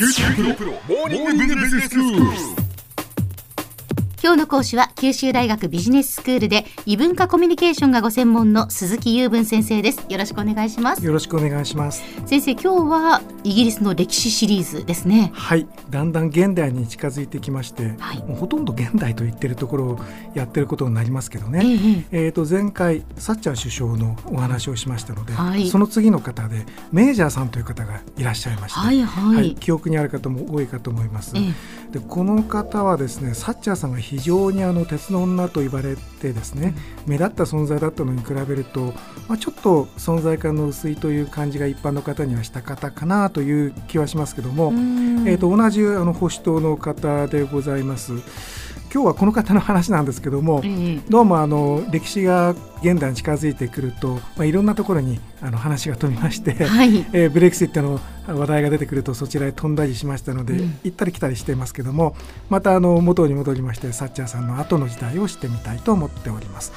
큐티 프로 모닝 비즈니스 今日の講師は九州大学ビジネススクールで異文化コミュニケーションがご専門の鈴木雄文先生です。よろしくお願いします。よろしくお願いします。先生今日はイギリスの歴史シリーズですね。はい。だんだん現代に近づいてきまして、はい、もうほとんど現代と言ってるところをやってることになりますけどね、えええー、と前回サッチャー首相のお話をしましたので、はい、その次の方でメージャーさんという方がいらっしゃいまして、はいはい、はい、記憶にある方も多いかと思います、え。でこの方はですねサッチャーさんが非常にあの鉄の女と言われてですね、目立った存在だったのに比べると、まあ、ちょっと存在感の薄いという感じが一般の方にはした方かなという気はしますけども、えー、と同じあの保守党の方でございます。今日はこの方の話なんですけども、どうもあの歴史が現代に近づいてくると、まあ、いろんなところにあの話が飛びまして、はい、えー、ブレクシットの話題が出てくるとそちらへ飛んだりしましたので、うん、行ったり来たりしていますけどもまたあの元に戻りましてサッチャーさんの後の時代をしてみたいと思っております。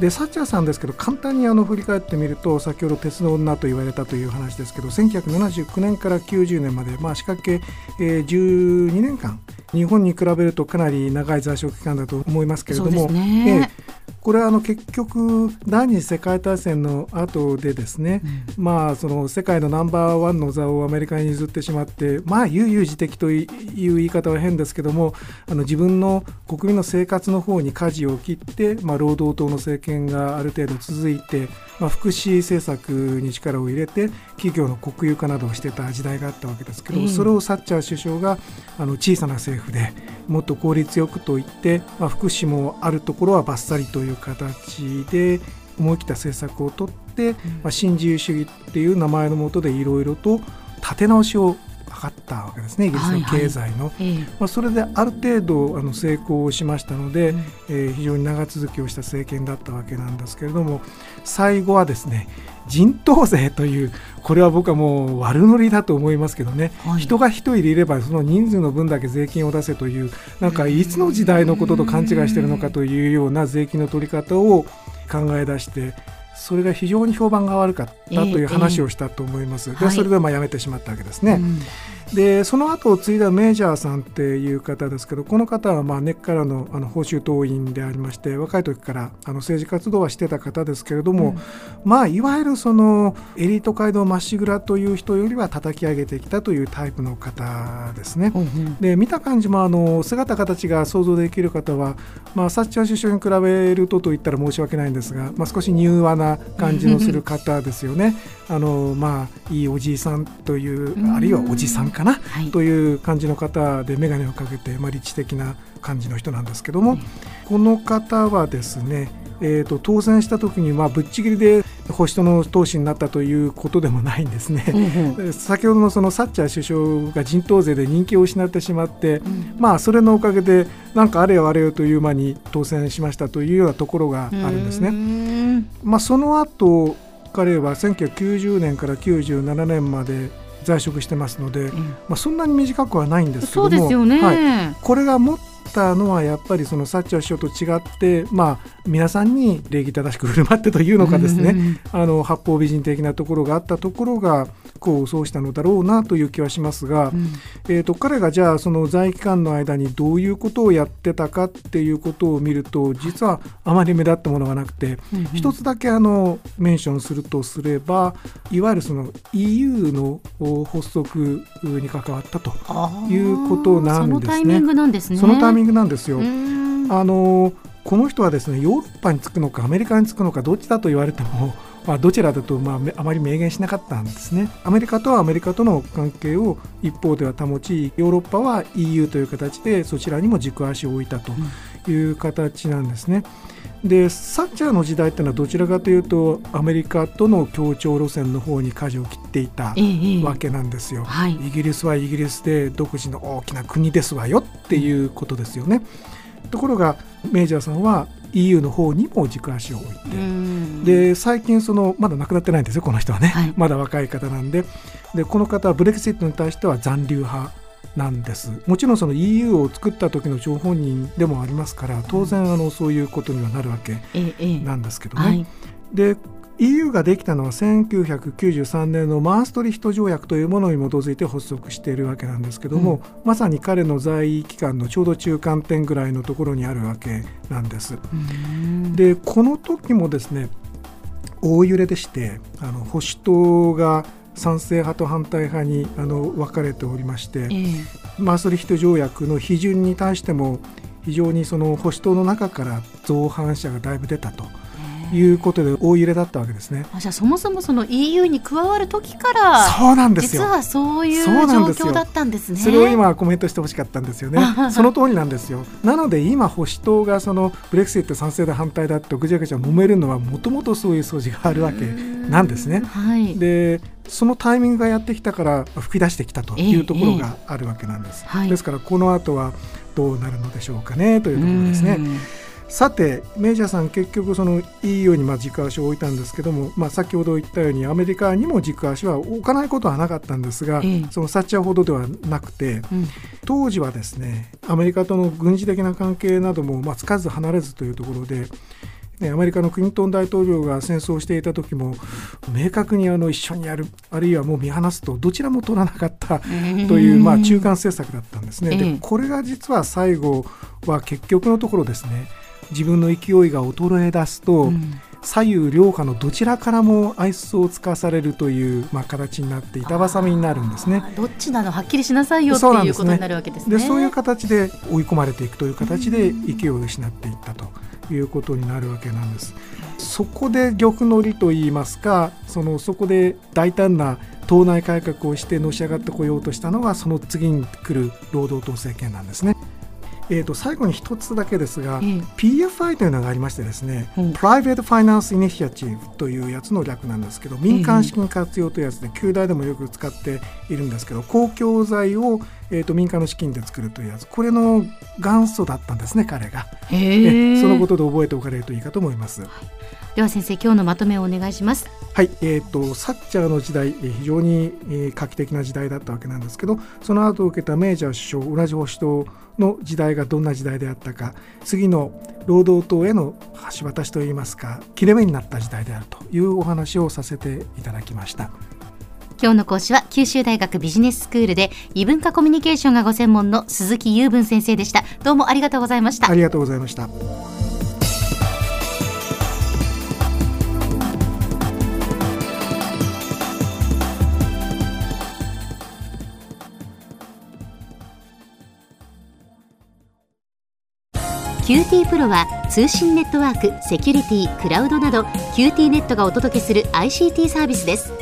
でサッチャーさんですけど簡単にあの振り返ってみると先ほど鉄の女と言われたという話ですけど1979年から90年まで、まあ、仕掛け、えー、12年間日本に比べるとかなり長い在職期間だと思いますけれども、ね、えーこれはあの結局第二次世界大戦の後でですね、うん、まあその世界のナンバーワンの座をアメリカに譲ってしまってまあ悠々自適という言い方は変ですけどもあの自分の国民の生活の方に舵を切って、まあ、労働党の政権がある程度続いて、まあ、福祉政策に力を入れて企業の国有化などをしてた時代があったわけですけど、それをサッチャー首相があの小さな政府でもっと効率よくと言って、まあ、福祉もあるところはばっさりという形で思い切った政策をとって、まあ、新自由主義っていう名前のもとでいろいろと立て直しを図ったわけですねイギリスの経済の、はいはい、まあ、それである程度あの成功しましたので、うん、えー、非常に長続きをした政権だったわけなんですけれども最後はですね人頭税というこれは僕はもう悪乗りだと思いますけどね、はい、人が1人いればその人数の分だけ税金を出せというなんかいつの時代のことと勘違いしているのかというような税金の取り方を考え出してそれが非常に評判が悪かったという話をしたと思います。えーえー、でそれでまあやめてしまったわけですね。うんでその後を継いだメジャーさんっていう方ですけどこの方はまあ根っからのあの報酬党員でありまして若い時からあの政治活動はしてた方ですけれども、うん、まあいわゆるそのエリート街道まっしぐらという人よりは叩き上げてきたというタイプの方ですね。うんうん、で見た感じもあの姿形が想像できる方は、まあ、サッチャー首相に比べるとと言ったら申し訳ないんですが、まあ、少し柔和な感じのする方ですよね。あのまあいいおじいさんという、あるいはおじさんかな、はい、という感じの方で眼鏡をかけて、まあ、理知的な感じの人なんですけども、この方はですねえーと、当選した時にまあぶっちぎりで保守党の党首になったということでもないんですね、うんうん、先ほどのそのサッチャー首相が人頭税で人気を失ってしまって、うん、まあそれのおかげでなんかあれよあれよという間に当選しましたというようなところがあるんですね。まあ、その後彼は1990年から97年まで在職してますので、うん、まあ、そんなに短くはないんですけどもそうですよね、はい、これがもっったのはやっぱりそのサッチャー首相と違って、まあ、皆さんに礼儀正しく振る舞ってというのかですね、あの八方美人的なところがあったところが功を奏したのだろうなという気はしますが、うん、えーと、彼がじゃあその在期間の間にどういうことをやってたかっていうことを見ると実はあまり目立ったものがなくて、うん、一つだけあのメンションするとすればいわゆるその EU の発足に関わったということなんですね。そのタイミングなんですね。そのタイミングなんですよ。あのこの人はですねヨーロッパに着くのかアメリカに着くのかどっちだと言われてもまあ、どちらだとまああまり明言しなかったんですね。アメリカとはアメリカとの関係を一方では保ちヨーロッパは EU という形でそちらにも軸足を置いたという形なんですね。でサッチャーの時代っていうのはどちらかというとアメリカとの協調路線の方に舵を切っていたわけなんですよ、はい、イギリスはイギリスで独自の大きな国ですわよっていうことですよね。ところがメジャーさんは EU の方にも軸足を置いて。で最近そのまだ亡くなってないんですよこの人はね、はい、まだ若い方なんで。でこの方はブレクシットに対しては残留派なんです。もちろんその EU を作った時の張本人でもありますから当然あのそういうことにはなるわけなんですけどね。はい、で EU ができたのは1993年のマーストリヒト条約というものに基づいて発足しているわけなんですけども、うん、まさに彼の在位期間のちょうど中間点ぐらいのところにあるわけなんです。でこの時もですね大揺れでしてあの保守党が賛成派と反対派にあの分かれておりまして、えー、マーストリヒト条約の批准に対しても非常にその保守党の中から造反者がだいぶ出たと。いうことで大揺れだったわけですね。じゃあそもそもその EU に加わる時からそうなんですよ実はそういう状況だったんですね。それを今コメントしてほしかったんですよね。その通りなんですよ。なので今保守党がそのブレクシット賛成だ反対だってぐちゃぐちゃ揉めるのはもともとそういう素地があるわけなんですね。はい、でそのタイミングがやってきたから吹き出してきたというところがあるわけなんです。えーえーはい、ですからこの後はどうなるのでしょうかねというところですね。さてメジャーさん結局その EU にまあ軸足を置いたんですけども、まあ、先ほど言ったようにアメリカにも軸足は置かないことはなかったんですが、ええ、そのサッチャーほどではなくて、うん、当時はですねアメリカとの軍事的な関係などもまあつかず離れずというところでね、アメリカのクリントン大統領が戦争をしていた時も明確にあの一緒にやるあるいはもう見放すとどちらも取らなかったという、まあ、中間政策だったんですね。でこれが実は最後は結局のところですね自分の勢いが衰え出すと、うん左右両派のどちらからも愛想をつかされるという、まあ、形になって板挟みになるんですね。どっちなのはっきりしなさいよっていうことになるわけですね。でそういう形で追い込まれていくという形で勢いを失っていったということになるわけなんです。そこで玉乗りといいますかそのそこで大胆な党内改革をしてのし上がってこようとしたのがその次に来る労働党政権なんですね。えー、と最後に一つだけですが、PFI というのがありましてですね、うん、Private Finance Initiative というやつの略なんですけど民間資金活用というやつで旧大でもよく使っているんですけど公共財を、えー、と民間の資金で作るというやつ。これの元祖だったんですね彼が、えそのことで覚えておかれるといいかと思います。では先生今日のまとめをお願いします。はいえーと、サッチャーの時代非常に、えー、画期的な時代だったわけなんですけどその後を受けたメージャー首相同じ保守党の時代がどんな時代であったか次の労働党への橋渡しといいますか切れ目になった時代であるというお話をさせていただきました今日の講師は九州大学ビジネススクールで異文化コミュニケーションがご専門の鈴木雄文先生でした。どうもありがとうございました。ありがとうございました。QT プロは通信ネットワーク、セキュリティ、クラウドなど QT ネットがお届けする ICT サービスです